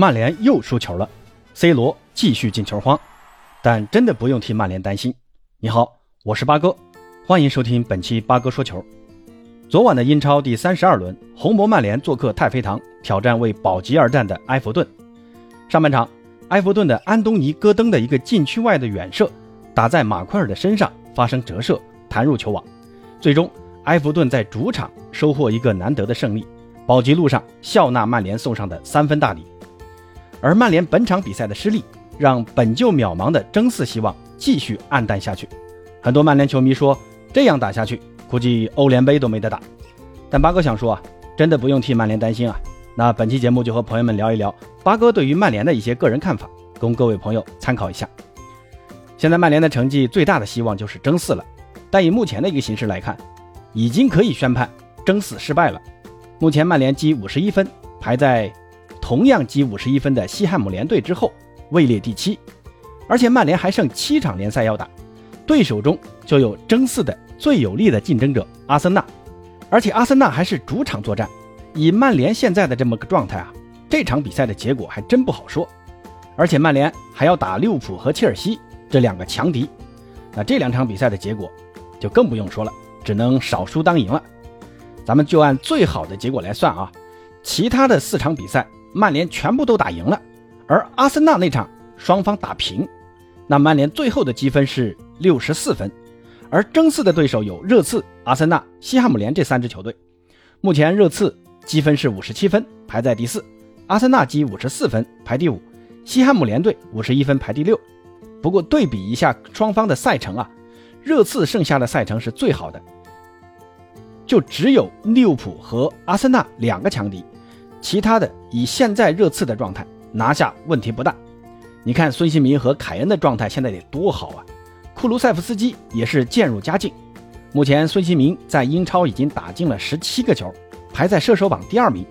曼联又输球了，C 罗继续进球荒，但真的不用替曼联担心。你好，我是八哥，欢迎收听本期八哥说球。昨晚的英超第三十二轮，红魔曼联做客太妃堂挑战为保级而战的埃弗顿。上半场，埃弗顿的安东尼·戈登的一个禁区外的远射打在马奎尔的身上发生折射，弹入球网。最终，埃弗顿在主场收获一个难得的胜利，保级路上笑纳曼联送上的三分大礼。而曼联本场比赛的失利，让本就渺茫的争四希望继续黯淡下去。很多曼联球迷说，这样打下去，估计欧联杯都没得打。但八哥想说啊，真的不用替曼联担心啊。那本期节目就和朋友们聊一聊八哥对于曼联的一些个人看法，供各位朋友参考一下。现在曼联的成绩最大的希望就是争四了，但以目前的一个形势来看，已经可以宣判争四失败了。目前曼联积五十一分，排在。同样积五十一分的西汉姆联队之后位列第七，而且曼联还剩七场联赛要打，对手中就有争四的最有力的竞争者阿森纳，而且阿森纳还是主场作战。以曼联现在的这么个状态啊，这场比赛的结果还真不好说。而且曼联还要打利物浦和切尔西这两个强敌，那这两场比赛的结果就更不用说了，只能少输当赢了。咱们就按最好的结果来算啊，其他的四场比赛。曼联全部都打赢了，而阿森纳那场双方打平，那曼联最后的积分是六十四分，而争四的对手有热刺、阿森纳、西汉姆联这三支球队。目前热刺积分是五十七分，排在第四；阿森纳积五十四分，排第五；西汉姆联队五十一分，排第六。不过对比一下双方的赛程啊，热刺剩下的赛程是最好的，就只有利物浦和阿森纳两个强敌。其他的以现在热刺的状态拿下问题不大。你看孙兴民和凯恩的状态现在得多好啊！库卢塞夫斯基也是渐入佳境。目前孙兴民在英超已经打进了十七个球，排在射手榜第二名，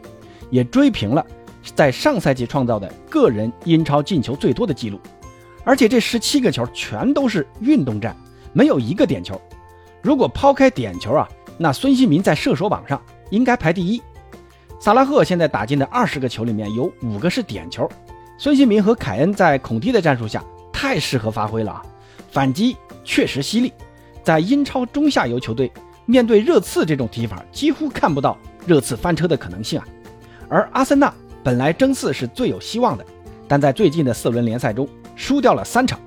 也追平了在上赛季创造的个人英超进球最多的记录。而且这十七个球全都是运动战，没有一个点球。如果抛开点球啊，那孙兴民在射手榜上应该排第一。萨拉赫现在打进的二十个球里面有五个是点球，孙兴民和凯恩在孔蒂的战术下太适合发挥了啊，反击确实犀利，在英超中下游球队面对热刺这种踢法，几乎看不到热刺翻车的可能性啊。而阿森纳本来争四是最有希望的，但在最近的四轮联赛中输掉了三场，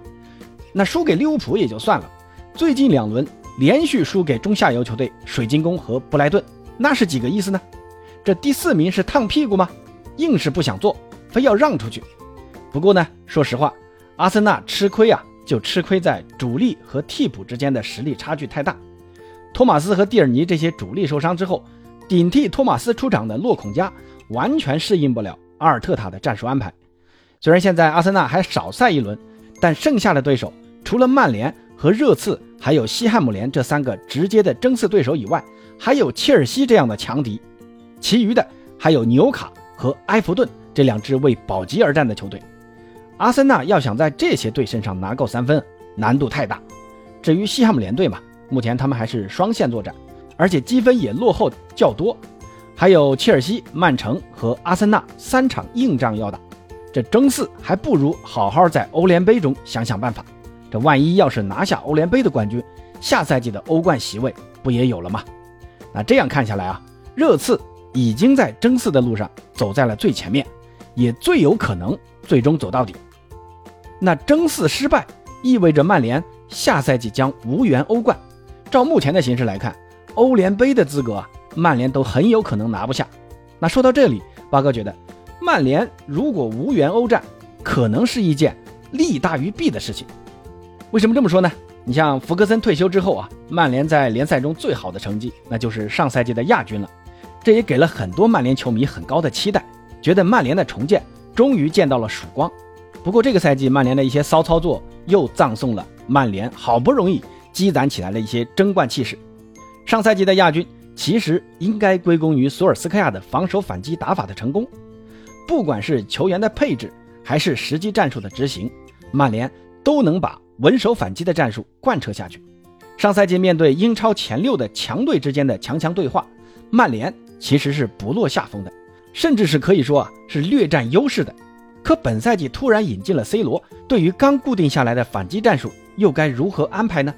那输给利物浦也就算了，最近两轮连续输给中下游球队水晶宫和布莱顿，那是几个意思呢？这第四名是烫屁股吗？硬是不想做，非要让出去。不过呢，说实话，阿森纳吃亏啊，就吃亏在主力和替补之间的实力差距太大。托马斯和蒂尔尼这些主力受伤之后，顶替托马斯出场的洛孔加完全适应不了阿尔特塔的战术安排。虽然现在阿森纳还少赛一轮，但剩下的对手除了曼联和热刺，还有西汉姆联这三个直接的争四对手以外，还有切尔西这样的强敌。其余的还有纽卡和埃弗顿这两支为保级而战的球队，阿森纳要想在这些队身上拿够三分，难度太大。至于西汉姆联队嘛，目前他们还是双线作战，而且积分也落后较多。还有切尔西、曼城和阿森纳三场硬仗要打，这争四还不如好好在欧联杯中想想办法。这万一要是拿下欧联杯的冠军，下赛季的欧冠席位不也有了吗？那这样看下来啊，热刺。已经在争四的路上走在了最前面，也最有可能最终走到底。那争四失败意味着曼联下赛季将无缘欧冠。照目前的形势来看，欧联杯的资格，曼联都很有可能拿不下。那说到这里，八哥觉得，曼联如果无缘欧战，可能是一件利大于弊的事情。为什么这么说呢？你像福格森退休之后啊，曼联在联赛中最好的成绩，那就是上赛季的亚军了。这也给了很多曼联球迷很高的期待，觉得曼联的重建终于见到了曙光。不过这个赛季曼联的一些骚操作又葬送了曼联好不容易积攒起来的一些争冠气势。上赛季的亚军其实应该归功于索尔斯克亚的防守反击打法的成功，不管是球员的配置还是实际战术的执行，曼联都能把稳守反击的战术贯彻下去。上赛季面对英超前六的强队之间的强强对话，曼联。其实是不落下风的，甚至是可以说啊是略占优势的。可本赛季突然引进了 C 罗，对于刚固定下来的反击战术又该如何安排呢？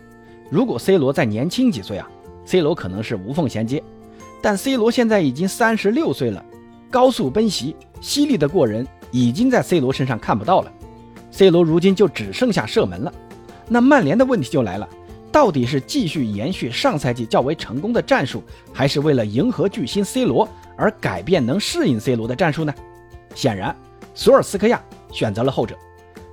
如果 C 罗再年轻几岁啊，C 罗可能是无缝衔接，但 C 罗现在已经三十六岁了，高速奔袭、犀利的过人已经在 C 罗身上看不到了，C 罗如今就只剩下射门了。那曼联的问题就来了，到底是继续延续上赛季较为成功的战术，还是为了迎合巨星 C 罗而改变能适应 C 罗的战术呢？显然。索尔斯克亚选择了后者，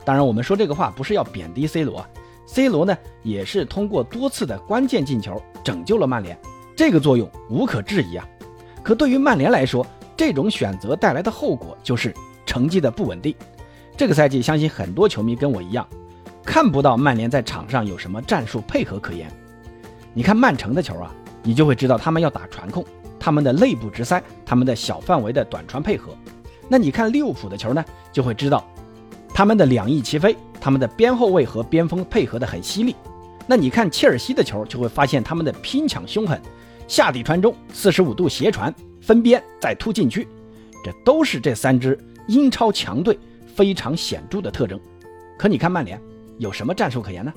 当然，我们说这个话不是要贬低 C 罗啊，C 罗呢也是通过多次的关键进球拯救了曼联，这个作用无可置疑啊。可对于曼联来说，这种选择带来的后果就是成绩的不稳定。这个赛季，相信很多球迷跟我一样，看不到曼联在场上有什么战术配合可言。你看曼城的球啊，你就会知道他们要打传控，他们的内部直塞，他们的小范围的短传配合。那你看利物浦的球呢，就会知道他们的两翼齐飞，他们的边后卫和边锋配合的很犀利。那你看切尔西的球，就会发现他们的拼抢凶狠，下底传中，四十五度斜传，分边再突进去，这都是这三支英超强队非常显著的特征。可你看曼联有什么战术可言呢？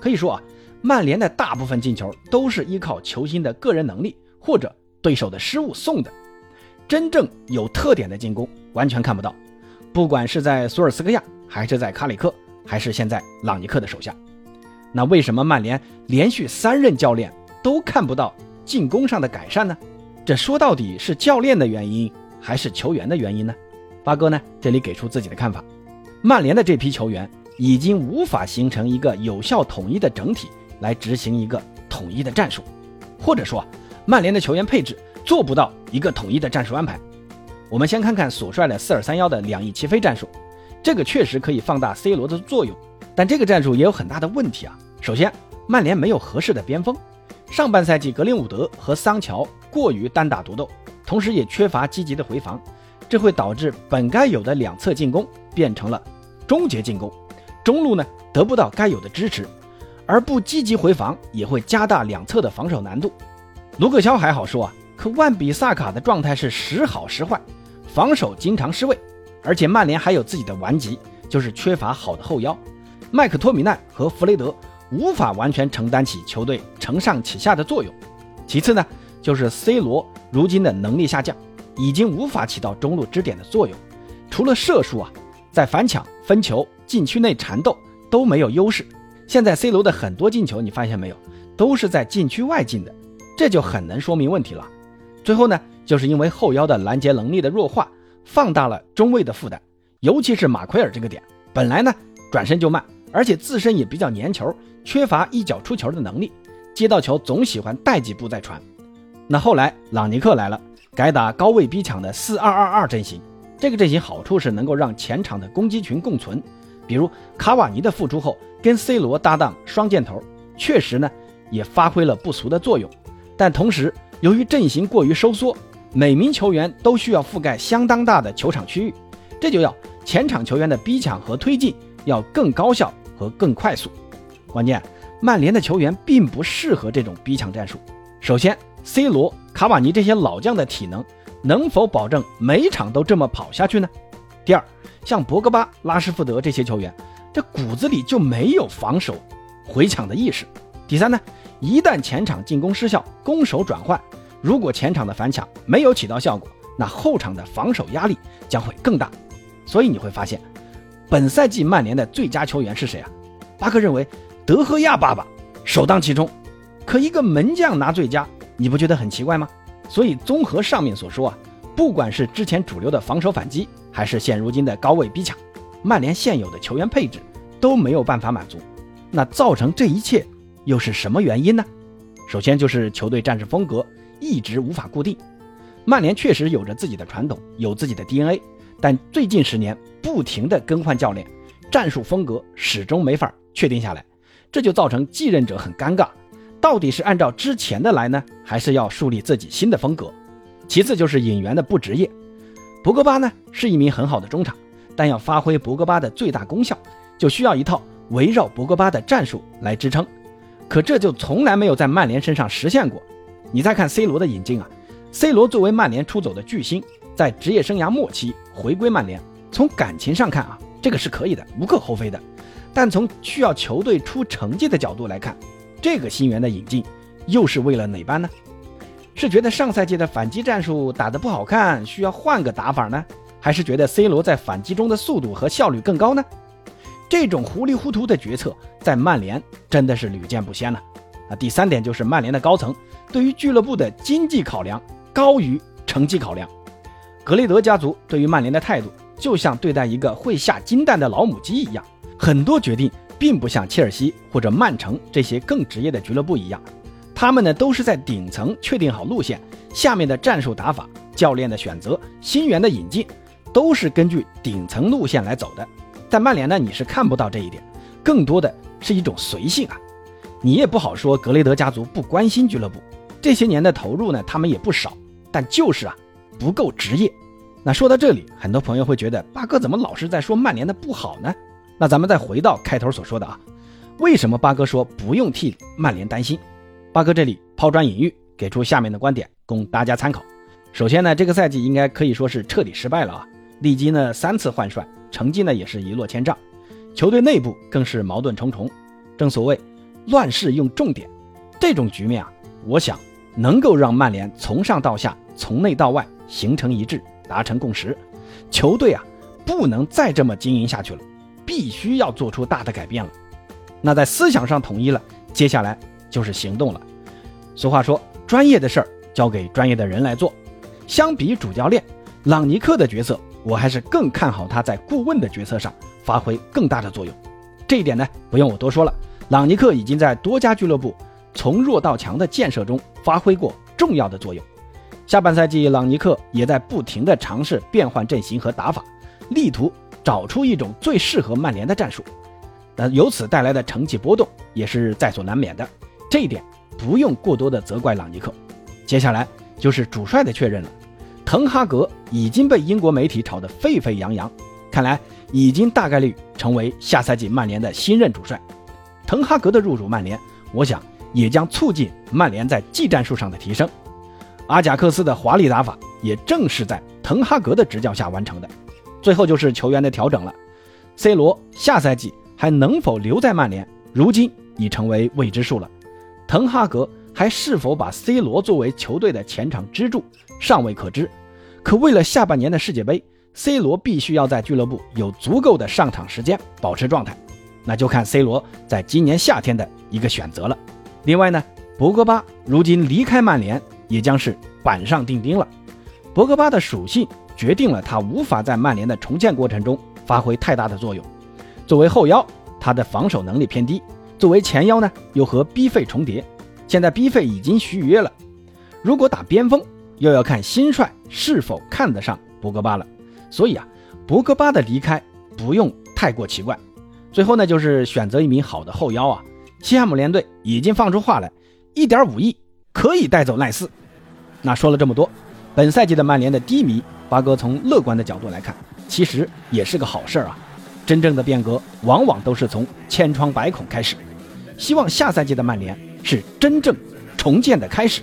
可以说啊，曼联的大部分进球都是依靠球星的个人能力或者对手的失误送的。真正有特点的进攻完全看不到，不管是在索尔斯克亚，还是在卡里克，还是现在朗尼克的手下。那为什么曼联连续三任教练都看不到进攻上的改善呢？这说到底是教练的原因，还是球员的原因呢？八哥呢这里给出自己的看法：曼联的这批球员已经无法形成一个有效统一的整体来执行一个统一的战术，或者说，曼联的球员配置。做不到一个统一的战术安排。我们先看看所帅的四二三幺的两翼齐飞战术，这个确实可以放大 C 罗的作用，但这个战术也有很大的问题啊。首先，曼联没有合适的边锋，上半赛季格林伍德和桑乔过于单打独斗，同时也缺乏积极的回防，这会导致本该有的两侧进攻变成了终结进攻，中路呢得不到该有的支持，而不积极回防也会加大两侧的防守难度。卢克肖还好说啊。可万比萨卡的状态是时好时坏，防守经常失位，而且曼联还有自己的顽疾，就是缺乏好的后腰。麦克托米奈和弗雷德无法完全承担起球队承上启下的作用。其次呢，就是 C 罗如今的能力下降，已经无法起到中路支点的作用。除了射术啊，在反抢、分球、禁区内缠斗都没有优势。现在 C 罗的很多进球，你发现没有，都是在禁区外进的，这就很能说明问题了。最后呢，就是因为后腰的拦截能力的弱化，放大了中卫的负担，尤其是马奎尔这个点，本来呢转身就慢，而且自身也比较粘球，缺乏一脚出球的能力，接到球总喜欢带几步再传。那后来朗尼克来了，改打高位逼抢的四二二二阵型，这个阵型好处是能够让前场的攻击群共存，比如卡瓦尼的复出后跟 C 罗搭档双箭头，确实呢也发挥了不俗的作用，但同时。由于阵型过于收缩，每名球员都需要覆盖相当大的球场区域，这就要前场球员的逼抢和推进要更高效和更快速。关键，曼联的球员并不适合这种逼抢战术。首先，C 罗、卡瓦尼这些老将的体能能否保证每场都这么跑下去呢？第二，像博格巴、拉什福德这些球员，这骨子里就没有防守、回抢的意识。第三呢？一旦前场进攻失效，攻守转换，如果前场的反抢没有起到效果，那后场的防守压力将会更大。所以你会发现，本赛季曼联的最佳球员是谁啊？巴克认为德赫亚爸爸首当其冲。可一个门将拿最佳，你不觉得很奇怪吗？所以综合上面所说啊，不管是之前主流的防守反击，还是现如今的高位逼抢，曼联现有的球员配置都没有办法满足。那造成这一切。又是什么原因呢？首先就是球队战术风格一直无法固定。曼联确实有着自己的传统，有自己的 DNA，但最近十年不停的更换教练，战术风格始终没法确定下来，这就造成继任者很尴尬，到底是按照之前的来呢，还是要树立自己新的风格？其次就是引援的不职业。博格巴呢是一名很好的中场，但要发挥博格巴的最大功效，就需要一套围绕博格巴的战术来支撑。可这就从来没有在曼联身上实现过。你再看 C 罗的引进啊，C 罗作为曼联出走的巨星，在职业生涯末期回归曼联，从感情上看啊，这个是可以的，无可厚非的。但从需要球队出成绩的角度来看，这个新援的引进又是为了哪般呢？是觉得上赛季的反击战术打得不好看，需要换个打法呢？还是觉得 C 罗在反击中的速度和效率更高呢？这种糊里糊涂的决策在曼联真的是屡见不鲜了。那第三点就是曼联的高层对于俱乐部的经济考量高于成绩考量。格雷德家族对于曼联的态度就像对待一个会下金蛋的老母鸡一样，很多决定并不像切尔西或者曼城这些更职业的俱乐部一样，他们呢都是在顶层确定好路线，下面的战术打法、教练的选择、新援的引进，都是根据顶层路线来走的。在曼联呢，你是看不到这一点，更多的是一种随性啊。你也不好说格雷德家族不关心俱乐部，这些年的投入呢，他们也不少，但就是啊，不够职业。那说到这里，很多朋友会觉得八哥怎么老是在说曼联的不好呢？那咱们再回到开头所说的啊，为什么八哥说不用替曼联担心？八哥这里抛砖引玉，给出下面的观点供大家参考。首先呢，这个赛季应该可以说是彻底失败了啊，历经呢三次换帅。成绩呢也是一落千丈，球队内部更是矛盾重重。正所谓乱世用重点，这种局面啊，我想能够让曼联从上到下、从内到外形成一致，达成共识。球队啊，不能再这么经营下去了，必须要做出大的改变了。那在思想上统一了，接下来就是行动了。俗话说，专业的事儿交给专业的人来做。相比主教练朗尼克的角色。我还是更看好他在顾问的角色上发挥更大的作用，这一点呢不用我多说了。朗尼克已经在多家俱乐部从弱到强的建设中发挥过重要的作用。下半赛季，朗尼克也在不停地尝试变换阵型和打法，力图找出一种最适合曼联的战术。那由此带来的成绩波动也是在所难免的，这一点不用过多的责怪朗尼克。接下来就是主帅的确认了。滕哈格已经被英国媒体炒得沸沸扬扬，看来已经大概率成为下赛季曼联的新任主帅。滕哈格的入主曼联，我想也将促进曼联在技战术上的提升。阿贾克斯的华丽打法也正是在滕哈格的执教下完成的。最后就是球员的调整了，C 罗下赛季还能否留在曼联，如今已成为未知数了。滕哈格还是否把 C 罗作为球队的前场支柱，尚未可知。可为了下半年的世界杯，C 罗必须要在俱乐部有足够的上场时间，保持状态，那就看 C 罗在今年夏天的一个选择了。另外呢，博格巴如今离开曼联也将是板上钉钉了。博格巴的属性决定了他无法在曼联的重建过程中发挥太大的作用。作为后腰，他的防守能力偏低；作为前腰呢，又和 B 费重叠。现在 B 费已经续约了，如果打边锋。又要看新帅是否看得上博格巴了，所以啊，博格巴的离开不用太过奇怪。最后呢，就是选择一名好的后腰啊。西汉姆联队已经放出话来，一点五亿可以带走赖斯。那说了这么多，本赛季的曼联的低迷，八哥从乐观的角度来看，其实也是个好事儿啊。真正的变革往往都是从千疮百孔开始。希望下赛季的曼联是真正重建的开始。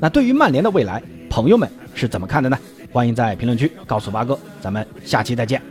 那对于曼联的未来，朋友们是怎么看的呢？欢迎在评论区告诉八哥，咱们下期再见。